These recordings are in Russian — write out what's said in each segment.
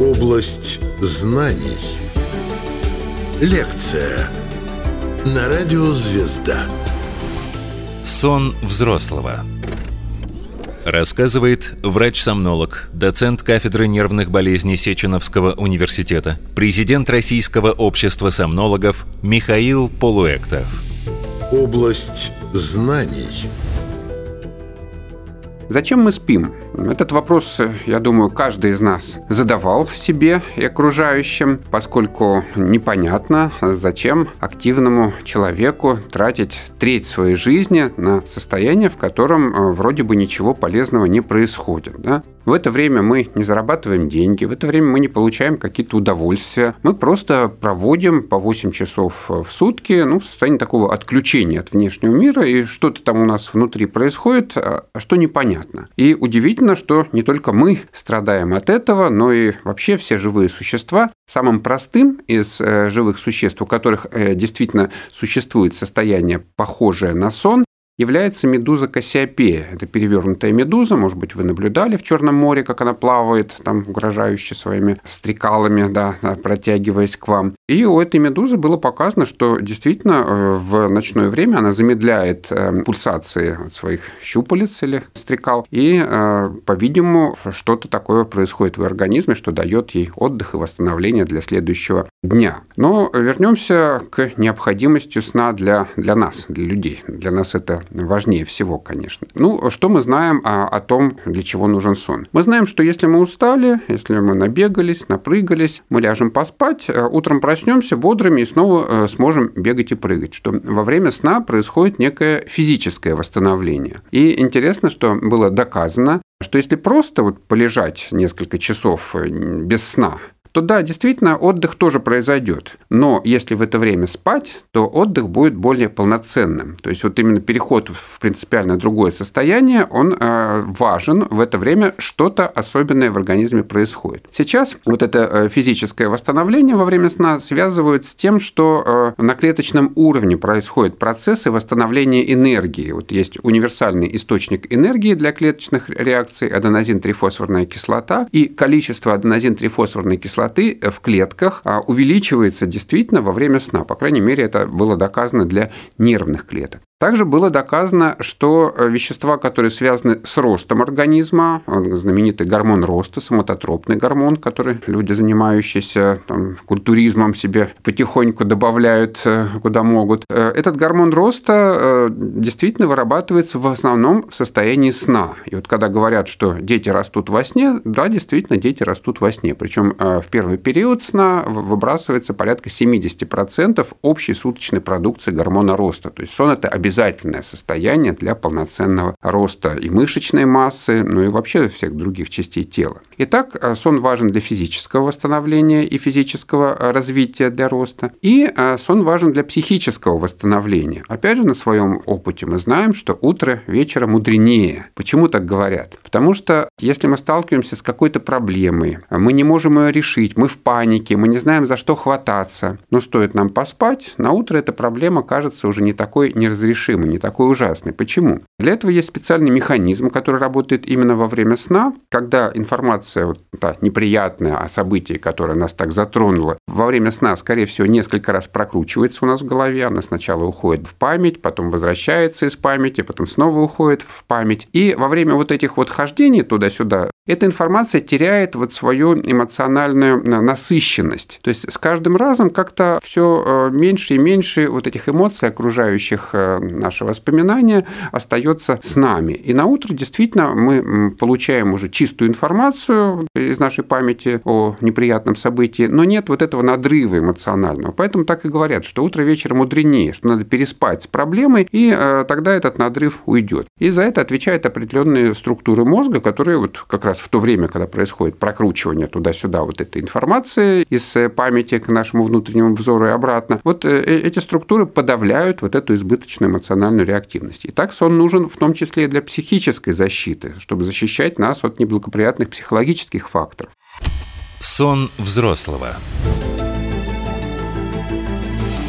Область знаний. Лекция на радио «Звезда». Сон взрослого. Рассказывает врач-сомнолог, доцент кафедры нервных болезней Сеченовского университета, президент Российского общества сомнологов Михаил Полуэктов. Область знаний. Зачем мы спим? Этот вопрос, я думаю, каждый из нас задавал себе и окружающим, поскольку непонятно, зачем активному человеку тратить треть своей жизни на состояние, в котором э, вроде бы ничего полезного не происходит. Да? В это время мы не зарабатываем деньги, в это время мы не получаем какие-то удовольствия. Мы просто проводим по 8 часов в сутки ну, в состоянии такого отключения от внешнего мира, и что-то там у нас внутри происходит, а что непонятно. И удивительно, что не только мы страдаем от этого, но и вообще все живые существа. Самым простым из э, живых существ, у которых э, действительно существует состояние похожее на сон, является медуза Кассиопея. Это перевернутая медуза, может быть, вы наблюдали в Черном море, как она плавает, там угрожающе своими стрекалами, да, протягиваясь к вам. И у этой медузы было показано, что действительно э, в ночное время она замедляет э, пульсации своих щупалец или стрекал, и, э, по-видимому, что-то такое происходит в организме, что дает ей отдых и восстановление для следующего дня. Но вернемся к необходимости сна для, для нас, для людей. Для нас это важнее всего, конечно. Ну, что мы знаем о, о том, для чего нужен сон? Мы знаем, что если мы устали, если мы набегались, напрыгались, мы ляжем поспать, э, утром проснемся бодрыми и снова э, сможем бегать и прыгать, что во время сна происходит некое физическое восстановление. И интересно, что было доказано, что если просто вот полежать несколько часов э, без сна, то да, действительно, отдых тоже произойдет. Но если в это время спать, то отдых будет более полноценным. То есть вот именно переход в принципиально другое состояние, он э, важен. В это время что-то особенное в организме происходит. Сейчас вот это э, физическое восстановление во время сна связывают с тем, что э, на клеточном уровне происходят процессы восстановления энергии. Вот есть универсальный источник энергии для клеточных реакций аденозин-трифосфорная кислота, и количество аденозин-трифосфорной кислоты частоты в клетках а, увеличивается действительно во время сна. По крайней мере, это было доказано для нервных клеток. Также было доказано, что э, вещества, которые связаны с ростом организма, знаменитый гормон роста, самототропный гормон, который люди, занимающиеся там, культуризмом, себе потихоньку добавляют э, куда могут, э, этот гормон роста действительно вырабатывается в основном в состоянии сна. И вот когда говорят, что дети растут во сне, да, действительно, дети растут во сне. Причем в первый период сна выбрасывается порядка 70% общей суточной продукции гормона роста. То есть сон – это обязательное состояние для полноценного роста и мышечной массы, ну и вообще всех других частей тела. Итак, э, сон важен для физического восстановления и физического э, развития для роста, и э, сон важен для психического восстановления. Опять же, на своем опыте мы знаем, что утро вечера мудренее. Почему так говорят? Потому что если мы сталкиваемся с какой-то проблемой, мы не можем ее решить, мы в панике, мы не знаем, за что хвататься, но стоит нам поспать, на утро эта проблема кажется уже не такой неразрешимой неразрешимый, не такой ужасный. Почему? Для этого есть специальный механизм, который работает именно во время сна, когда информация вот, та, неприятная о событии, которое нас так затронуло, во время сна, скорее всего, несколько раз прокручивается у нас в голове. Она сначала уходит в память, потом возвращается из памяти, потом снова уходит в память. И во время вот этих вот хождений туда-сюда эта информация теряет вот свою эмоциональную э, насыщенность. То есть с каждым разом как-то все э, меньше и меньше вот этих эмоций, окружающих э, наше воспоминания, остается с нами. И на утро действительно мы получаем уже чистую информацию из нашей памяти о неприятном событии, но нет вот этого надрыва эмоционального. Поэтому так и говорят, что утро вечер мудренее, что надо переспать с проблемой, и тогда этот надрыв уйдет. И за это отвечают определенные структуры мозга, которые вот как раз в то время, когда происходит прокручивание туда-сюда вот этой информации из э, памяти к нашему внутреннему взору и обратно, вот э, э, эти структуры подавляют вот эту избыточную эмоциональную реактивность. И так сон нужен в том числе и для психической защиты, чтобы защищать нас от неблагоприятных психологических факторов. Сон взрослого.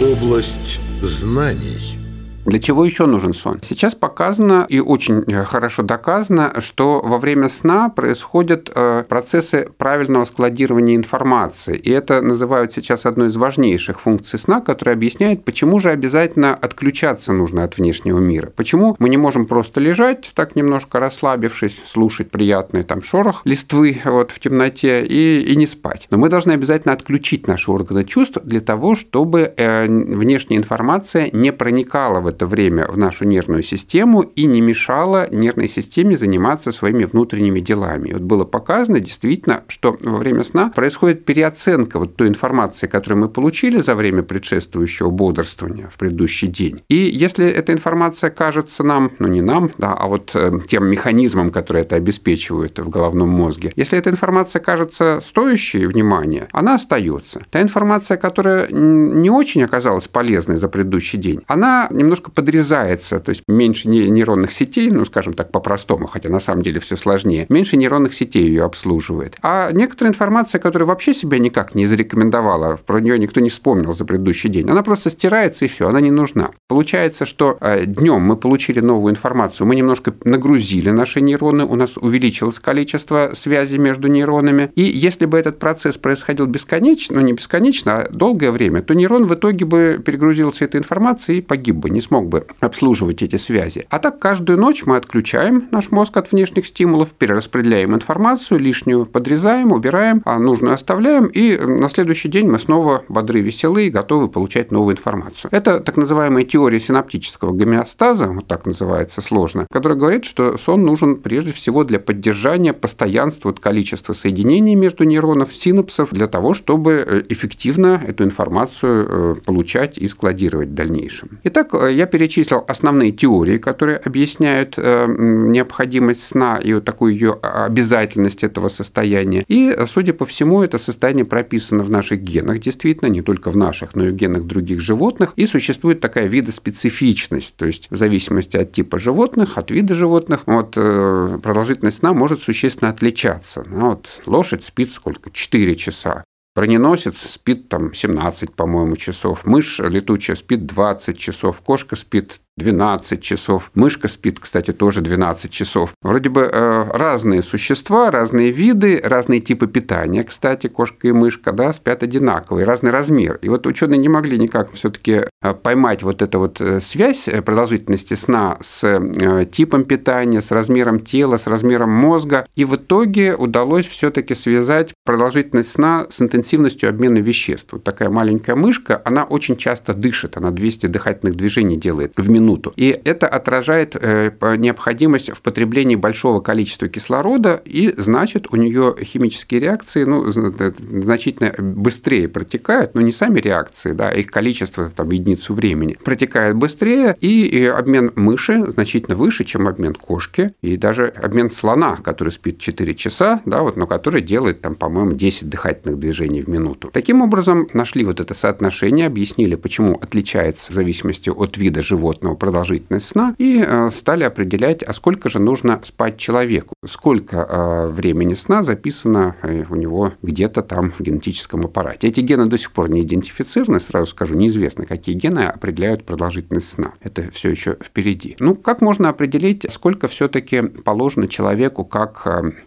Область знаний. Для чего еще нужен сон? Сейчас показано и очень э, хорошо доказано, что во время сна происходят э, процессы правильного складирования информации. И это называют сейчас одной из важнейших функций сна, которая объясняет, почему же обязательно отключаться нужно от внешнего мира. Почему мы не можем просто лежать, так немножко расслабившись, слушать приятный там шорох листвы вот, в темноте и, и не спать. Но мы должны обязательно отключить наши органы чувств для того, чтобы э, внешняя информация не проникала в это время в нашу нервную систему и не мешала нервной системе заниматься своими внутренними делами. вот было показано действительно, что во время сна происходит переоценка вот той информации, которую мы получили за время предшествующего бодрствования в предыдущий день. И если эта информация кажется нам, ну не нам, да, а вот э, тем механизмом, который это обеспечивает в головном мозге, если эта информация кажется стоящей внимания, она остается. Та информация, которая не очень оказалась полезной за предыдущий день, она немножко подрезается, то есть меньше нейронных сетей, ну, скажем так, по-простому, хотя на самом деле все сложнее, меньше нейронных сетей ее обслуживает. А некоторая информация, которая вообще себя никак не зарекомендовала, про нее никто не вспомнил за предыдущий день, она просто стирается и все, она не нужна. Получается, что э, днем мы получили новую информацию, мы немножко нагрузили наши нейроны, у нас увеличилось количество связей между нейронами, и если бы этот процесс происходил бесконечно, ну не бесконечно, а долгое время, то нейрон в итоге бы перегрузился этой информацией и погиб бы, не смог бы обслуживать эти связи. А так каждую ночь мы отключаем наш мозг от внешних стимулов, перераспределяем информацию, лишнюю подрезаем, убираем, а нужную оставляем, и на следующий день мы снова бодры, веселые, готовы получать новую информацию. Это так называемая теория синаптического гомеостаза, вот так называется сложно, которая говорит, что сон нужен прежде всего для поддержания постоянства вот количества соединений между нейронов, синапсов, для того, чтобы э, эффективно эту информацию э, получать и складировать в дальнейшем. Итак, э, я перечислил основные теории, которые объясняют необходимость сна и вот такую ее обязательность этого состояния. И, судя по всему, это состояние прописано в наших генах, действительно, не только в наших, но и в генах других животных. И существует такая видоспецифичность, то есть в зависимости от типа животных, от вида животных, вот, продолжительность сна может существенно отличаться. Ну, вот, лошадь спит сколько? 4 часа. Броненосец спит там 17, по-моему, часов. Мышь летучая спит 20 часов. Кошка спит 12 часов. Мышка спит, кстати, тоже 12 часов. Вроде бы э, разные существа, разные виды, разные типы питания, кстати, кошка и мышка, да, спят одинаковые, разный размер. И вот ученые не могли никак все-таки э, поймать вот эту вот э, связь э, продолжительности сна с э, типом питания, с размером тела, с размером мозга. И в итоге удалось все-таки связать продолжительность сна с интенсивностью обмена веществ. Вот такая маленькая мышка, она очень часто дышит, она 200 дыхательных движений делает в минуту минуту. И это отражает э, необходимость в потреблении большого количества кислорода, и значит, у нее химические реакции ну, значительно быстрее протекают, но не сами реакции, да, их количество там, единицу времени протекает быстрее, и обмен мыши значительно выше, чем обмен кошки, и даже обмен слона, который спит 4 часа, да, вот, но который делает, там, по-моему, 10 дыхательных движений в минуту. Таким образом, нашли вот это соотношение, объяснили, почему отличается в зависимости от вида животного продолжительность сна и э, стали определять, а сколько же нужно спать человеку, сколько э, времени сна записано э, у него где-то там в генетическом аппарате. Эти гены до сих пор не идентифицированы, сразу скажу, неизвестно, какие гены определяют продолжительность сна. Это все еще впереди. Ну, как можно определить, сколько все-таки положено человеку как,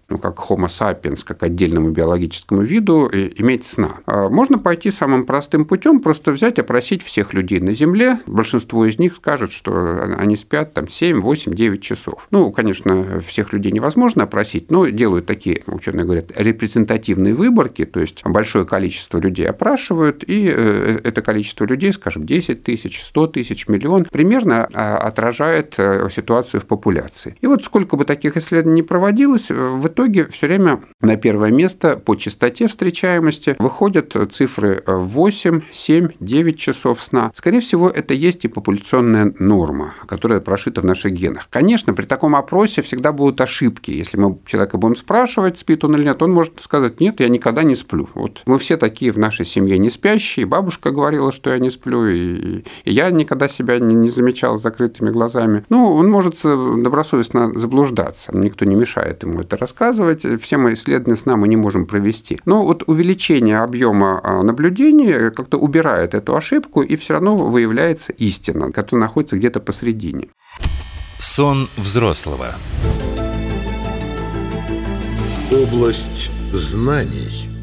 ну, как Homo sapiens, как отдельному биологическому виду иметь сна? Можно пойти самым простым путем, просто взять, опросить всех людей на Земле. Большинство из них скажет, что они спят там 7, 8, 9 часов. Ну, конечно, всех людей невозможно опросить, но делают такие, ученые говорят, репрезентативные выборки, то есть большое количество людей опрашивают, и э, это количество людей, скажем, 10 тысяч, 100 тысяч, миллион, примерно а, отражает э, ситуацию в популяции. И вот сколько бы таких исследований не проводилось, э, в итоге все время на первое место по частоте встречаемости выходят цифры 8, 7, 9 часов сна. Скорее всего, это есть и популяционная норма, которая прошита в наших генах. Конечно, при таком опросе всегда будут ошибки. Если мы человека будем спрашивать, спит он или нет, он может сказать, нет, я никогда не сплю. Вот мы все такие в нашей семье не спящие, бабушка говорила, что я не сплю, и, и я никогда себя не, не замечал с закрытыми глазами. Ну, он может добросовестно заблуждаться, никто не мешает ему это рассказывать, все мои исследования сна мы не можем провести. Но вот увеличение объема а, наблюдений как-то убирает эту ошибку, и все равно выявляется истина, которая находится где-то посередине. Сон взрослого. Область знаний.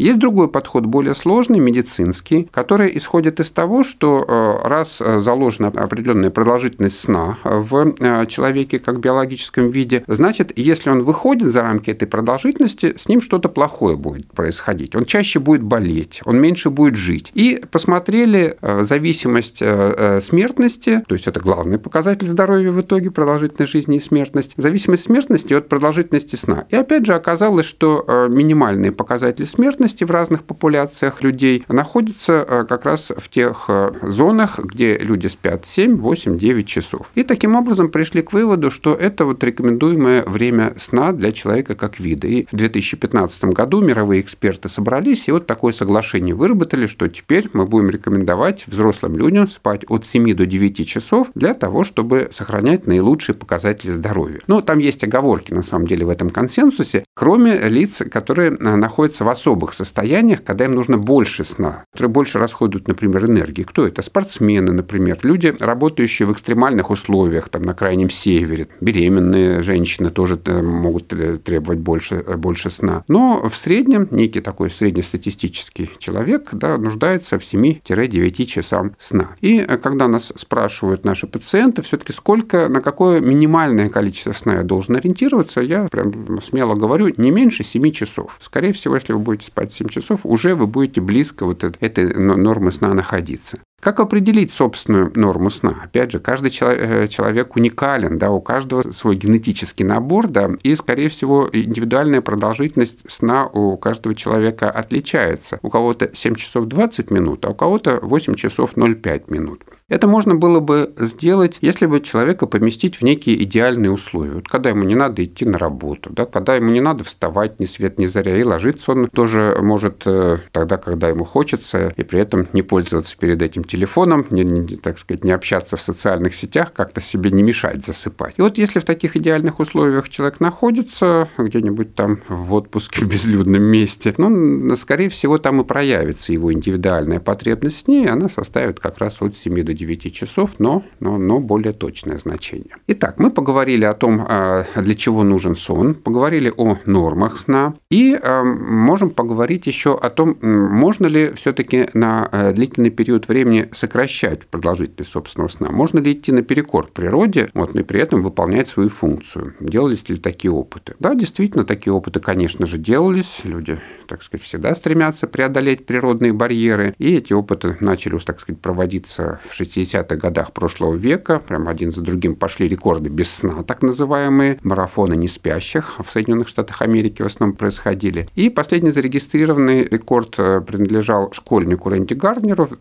Есть другой подход, более сложный, медицинский, который исходит из того, что э, раз э, заложена определенная продолжительность сна в э, человеке как биологическом виде, значит, если он выходит за рамки этой продолжительности, с ним что-то плохое будет происходить. Он чаще будет болеть, он меньше будет жить. И посмотрели зависимость смертности, то есть это главный показатель здоровья в итоге, продолжительность жизни и смертность, зависимость смертности от продолжительности сна. И опять же оказалось, что минимальные показатели смертности смертности в разных популяциях людей находится э, как раз в тех э, зонах, где люди спят 7, 8, 9 часов. И таким образом пришли к выводу, что это вот рекомендуемое время сна для человека как вида. И в 2015 году мировые эксперты собрались и вот такое соглашение выработали, что теперь мы будем рекомендовать взрослым людям спать от 7 до 9 часов для того, чтобы сохранять наилучшие показатели здоровья. Но там есть оговорки, на самом деле, в этом консенсусе, кроме лиц, которые э, находятся в особых состояниях, когда им нужно больше сна, которые больше расходуют, например, энергии. Кто это? Спортсмены, например, люди, работающие в экстремальных условиях, там, на крайнем севере, беременные женщины тоже э, могут э, требовать больше, э, больше сна. Но в среднем некий такой среднестатистический человек да, нуждается в 7-9 часам сна. И когда нас спрашивают наши пациенты, все-таки сколько, на какое минимальное количество сна я должен ориентироваться, я прям смело говорю, не меньше 7 часов. Скорее всего, если вы будете спать 7 часов, уже вы будете близко вот этой нормы сна находиться. Как определить собственную норму сна? Опять же, каждый э, человек уникален, да, у каждого свой генетический набор, да, и, скорее всего, индивидуальная продолжительность сна у каждого человека отличается. У кого-то 7 часов 20 минут, а у кого-то 8 часов 0,5 минут. Это можно было бы сделать, если бы человека поместить в некие идеальные условия. Вот когда ему не надо идти на работу, да, когда ему не надо вставать ни свет ни заря, и ложиться он тоже может э, тогда, когда ему хочется, и при этом не пользоваться перед этим телефоном, не, не, так сказать, не общаться в социальных сетях, как-то себе не мешать засыпать. И вот если в таких идеальных условиях человек находится где-нибудь там в отпуске в безлюдном месте, ну, скорее всего, там и проявится его индивидуальная потребность в ней, она составит как раз от 7 до 9 часов, но, но, но более точное значение. Итак, мы поговорили о том, а, для чего нужен сон, поговорили о нормах сна и а, можем поговорить еще о том, можно ли все-таки на а, длительный период времени сокращать продолжительность собственного сна, можно ли идти наперекор природе, вот, и при этом выполнять свою функцию. Делались ли такие опыты? Да, действительно, такие опыты, конечно же, делались. Люди, так сказать, всегда стремятся преодолеть природные барьеры, и эти опыты начали, так сказать, проводиться в 60 60-х годах прошлого века. Прям один за другим пошли рекорды без сна, так называемые. Марафоны не спящих в Соединенных Штатах Америки в основном происходили. И последний зарегистрированный рекорд э, принадлежал школьнику Рэнди Гарднеру в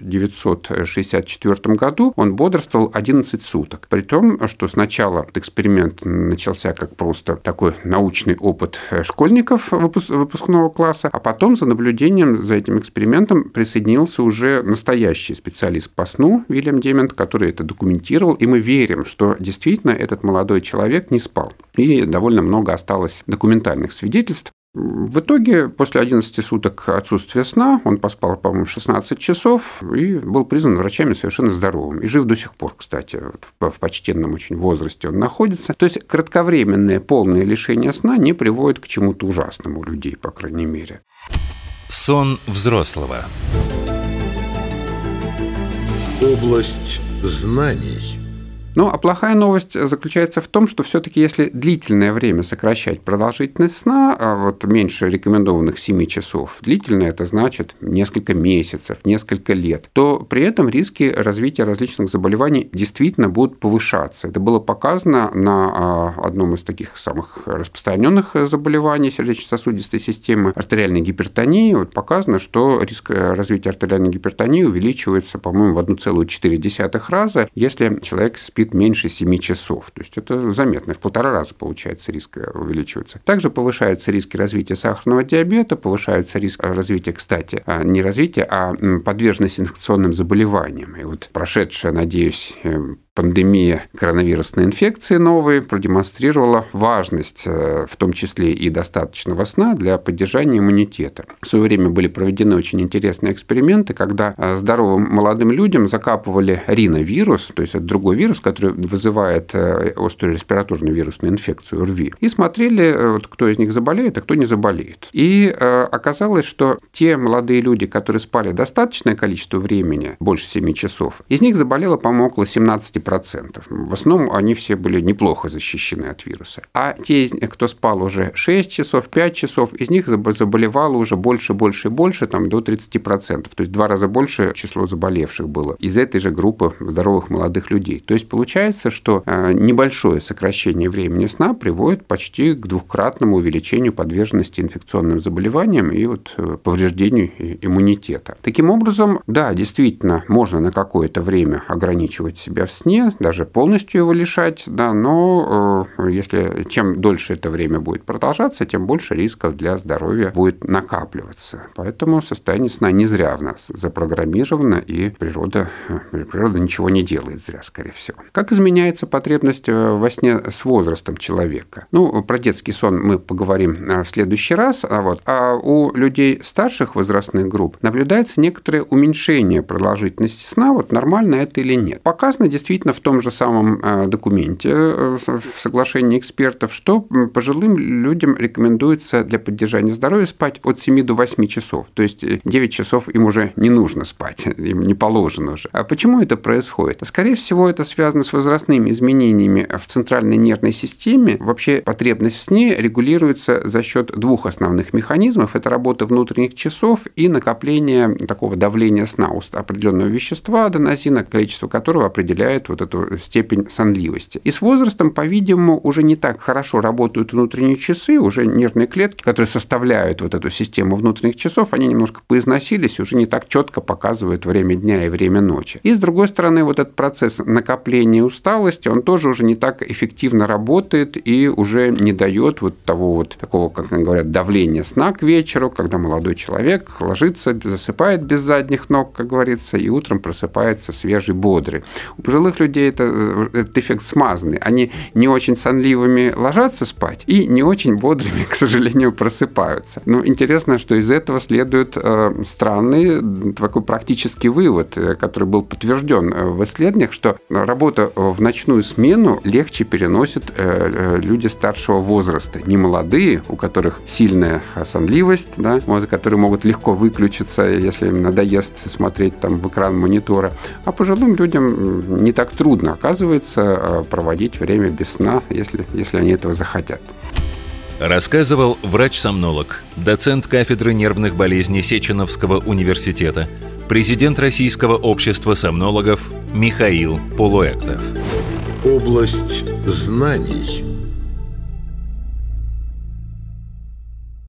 1964 году. Он бодрствовал 11 суток. При том, что сначала эксперимент начался как просто такой научный опыт э, школьников выпускного класса, а потом за наблюдением за этим экспериментом присоединился уже настоящий специалист по сну Вильям Демент, который это документировал, и мы верим, что действительно этот молодой человек не спал. И довольно много осталось документальных свидетельств. В итоге, после 11 суток отсутствия сна, он поспал, по-моему, 16 часов и был признан врачами совершенно здоровым. И жив до сих пор, кстати, в почтенном очень возрасте он находится. То есть кратковременное полное лишение сна не приводит к чему-то ужасному у людей, по крайней мере. Сон взрослого. Область знаний. Ну, а плохая новость заключается в том, что все-таки если длительное время сокращать продолжительность сна, а вот меньше рекомендованных 7 часов, длительное это значит несколько месяцев, несколько лет, то при этом риски развития различных заболеваний действительно будут повышаться. Это было показано на а, одном из таких самых распространенных заболеваний сердечно-сосудистой системы артериальной гипертонии. Вот показано, что риск развития артериальной гипертонии увеличивается, по-моему, в 1,4 раза, если человек спит спит меньше 7 часов. То есть это заметно, в полтора раза получается риск э, увеличивается. Также повышаются риски развития сахарного диабета, повышается риск развития, кстати, а, не развития, а подверженность инфекционным заболеваниям. И вот прошедшая, надеюсь, э, пандемия коронавирусной инфекции новой продемонстрировала важность, э, в том числе и достаточного сна, для поддержания иммунитета. В свое время были проведены очень интересные эксперименты, когда э, здоровым молодым людям закапывали риновирус, то есть это другой вирус, который вызывает острую респираторную вирусную инфекцию РВИ, и смотрели, вот, кто из них заболеет, а кто не заболеет. И оказалось, что те молодые люди, которые спали достаточное количество времени, больше 7 часов, из них заболело, по-моему, около 17%. В основном они все были неплохо защищены от вируса. А те, кто спал уже 6 часов, 5 часов, из них заболевало уже больше, больше и больше, там, до 30%. То есть два раза больше число заболевших было из этой же группы здоровых молодых людей. То есть получается, что э, небольшое сокращение времени сна приводит почти к двухкратному увеличению подверженности инфекционным заболеваниям и вот э, повреждению иммунитета. Таким образом, да, действительно, можно на какое-то время ограничивать себя в сне, даже полностью его лишать, да, но э, если чем дольше это время будет продолжаться, тем больше рисков для здоровья будет накапливаться. Поэтому состояние сна не зря в нас запрограммировано, и природа, э, природа ничего не делает зря, скорее всего. Как изменяется потребность во сне с возрастом человека? Ну, про детский сон мы поговорим в следующий раз, а, вот, а у людей старших возрастных групп наблюдается некоторое уменьшение продолжительности сна, вот нормально это или нет. Показано действительно в том же самом э, документе э, в соглашении экспертов, что пожилым людям рекомендуется для поддержания здоровья спать от 7 до 8 часов. То есть 9 э, часов им уже не нужно спать, им не положено уже. А почему это происходит? Скорее всего, это связано с возрастными изменениями в центральной нервной системе. Вообще потребность в сне регулируется за счет двух основных механизмов. Это работа внутренних часов и накопление такого давления сна определенного вещества, аденозина, количество которого определяет вот эту степень сонливости. И с возрастом, по-видимому, уже не так хорошо работают внутренние часы, уже нервные клетки, которые составляют вот эту систему внутренних часов, они немножко поизносились, уже не так четко показывают время дня и время ночи. И с другой стороны, вот этот процесс накопления усталости, он тоже уже не так эффективно работает и уже не дает вот того вот такого, как говорят, давления сна к вечеру, когда молодой человек ложится, засыпает без задних ног, как говорится, и утром просыпается свежий, бодрый. У пожилых людей это, э, этот эффект смазанный. Они не очень сонливыми ложатся спать и не очень бодрыми, к сожалению, просыпаются. Но интересно, что из этого следует э, странный такой практический вывод, э, который был подтвержден в исследованиях, что работа в ночную смену легче переносят люди старшего возраста, не молодые, у которых сильная сонливость, да, вот, которые могут легко выключиться, если им надоест смотреть там в экран монитора. А пожилым людям не так трудно, оказывается, э, проводить время без сна, если, если они этого захотят. Рассказывал врач-сомнолог, доцент кафедры нервных болезней Сеченовского университета, президент Российского общества сомнологов Михаил Полуэктов. Область знаний –